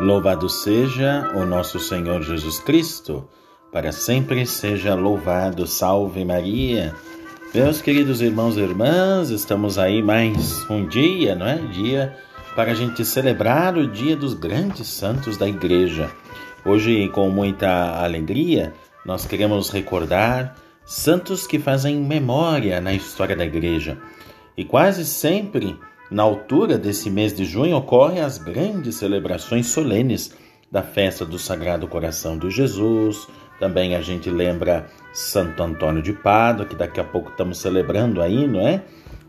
Louvado seja o nosso Senhor Jesus Cristo, para sempre seja louvado. Salve Maria. Meus queridos irmãos e irmãs, estamos aí mais um dia, não é? Dia para a gente celebrar o dia dos grandes santos da igreja. Hoje, com muita alegria, nós queremos recordar santos que fazem memória na história da igreja. E quase sempre na altura desse mês de junho ocorrem as grandes celebrações solenes da festa do Sagrado Coração de Jesus. Também a gente lembra Santo Antônio de Pádua, que daqui a pouco estamos celebrando aí, não é?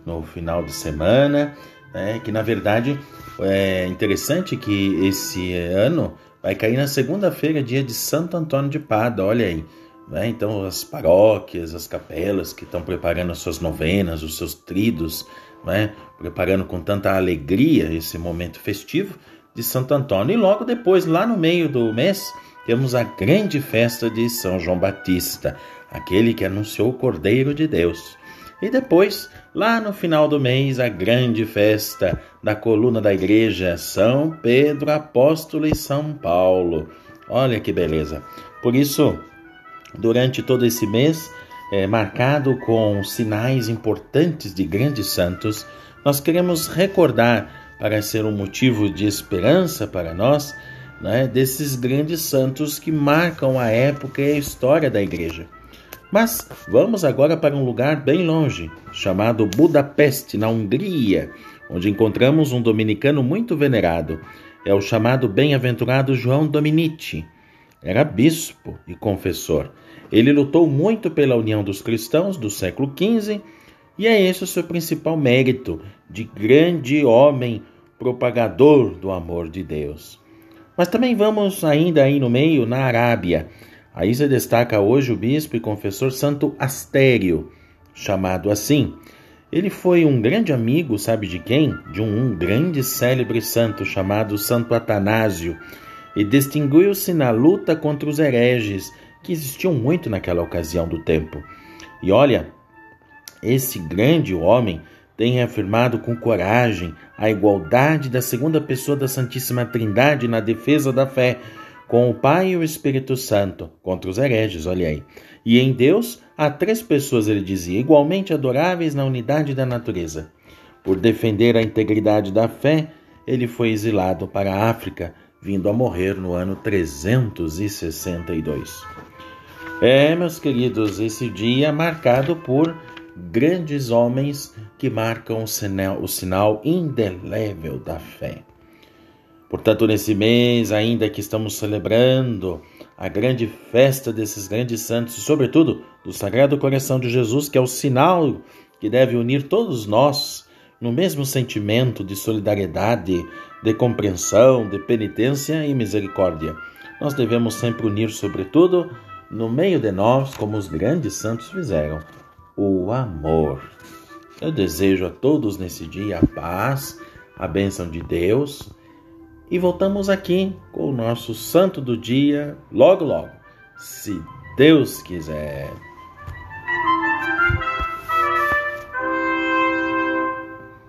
No final de semana, né? Que na verdade é interessante que esse ano vai cair na segunda-feira, dia de Santo Antônio de Pádua, olha aí. Né? Então, as paróquias, as capelas que estão preparando as suas novenas, os seus tridos, né? preparando com tanta alegria esse momento festivo de Santo Antônio. E logo depois, lá no meio do mês, temos a grande festa de São João Batista, aquele que anunciou o Cordeiro de Deus. E depois, lá no final do mês, a grande festa da coluna da igreja, São Pedro Apóstolo e São Paulo. Olha que beleza. Por isso, durante todo esse mês, é, marcado com sinais importantes de grandes santos, nós queremos recordar, para ser um motivo de esperança para nós, né, desses grandes santos que marcam a época e a história da igreja. Mas vamos agora para um lugar bem longe, chamado Budapeste, na Hungria, onde encontramos um dominicano muito venerado. É o chamado bem-aventurado João Dominici. Era bispo e confessor. Ele lutou muito pela união dos cristãos do século XV e é esse o seu principal mérito de grande homem propagador do amor de Deus. Mas também vamos ainda aí no meio, na Arábia. Aí se destaca hoje o bispo e confessor Santo Astério, chamado assim. Ele foi um grande amigo, sabe de quem? De um, um grande célebre santo chamado Santo Atanásio, e distinguiu-se na luta contra os hereges, que existiam muito naquela ocasião do tempo. E olha, esse grande homem tem reafirmado com coragem a igualdade da segunda pessoa da Santíssima Trindade na defesa da fé, com o Pai e o Espírito Santo, contra os hereges, olha aí. E em Deus há três pessoas, ele dizia, igualmente adoráveis na unidade da natureza. Por defender a integridade da fé, ele foi exilado para a África, vindo a morrer no ano 362. É, meus queridos, esse dia marcado por grandes homens que marcam o sinal, o sinal indelével da fé. Portanto, nesse mês, ainda que estamos celebrando a grande festa desses grandes santos, e sobretudo do Sagrado Coração de Jesus, que é o sinal que deve unir todos nós no mesmo sentimento de solidariedade, de compreensão, de penitência e misericórdia. Nós devemos sempre unir, sobretudo, no meio de nós, como os grandes santos fizeram, o amor. Eu desejo a todos nesse dia a paz, a bênção de Deus e voltamos aqui com o nosso santo do dia logo, logo, se Deus quiser.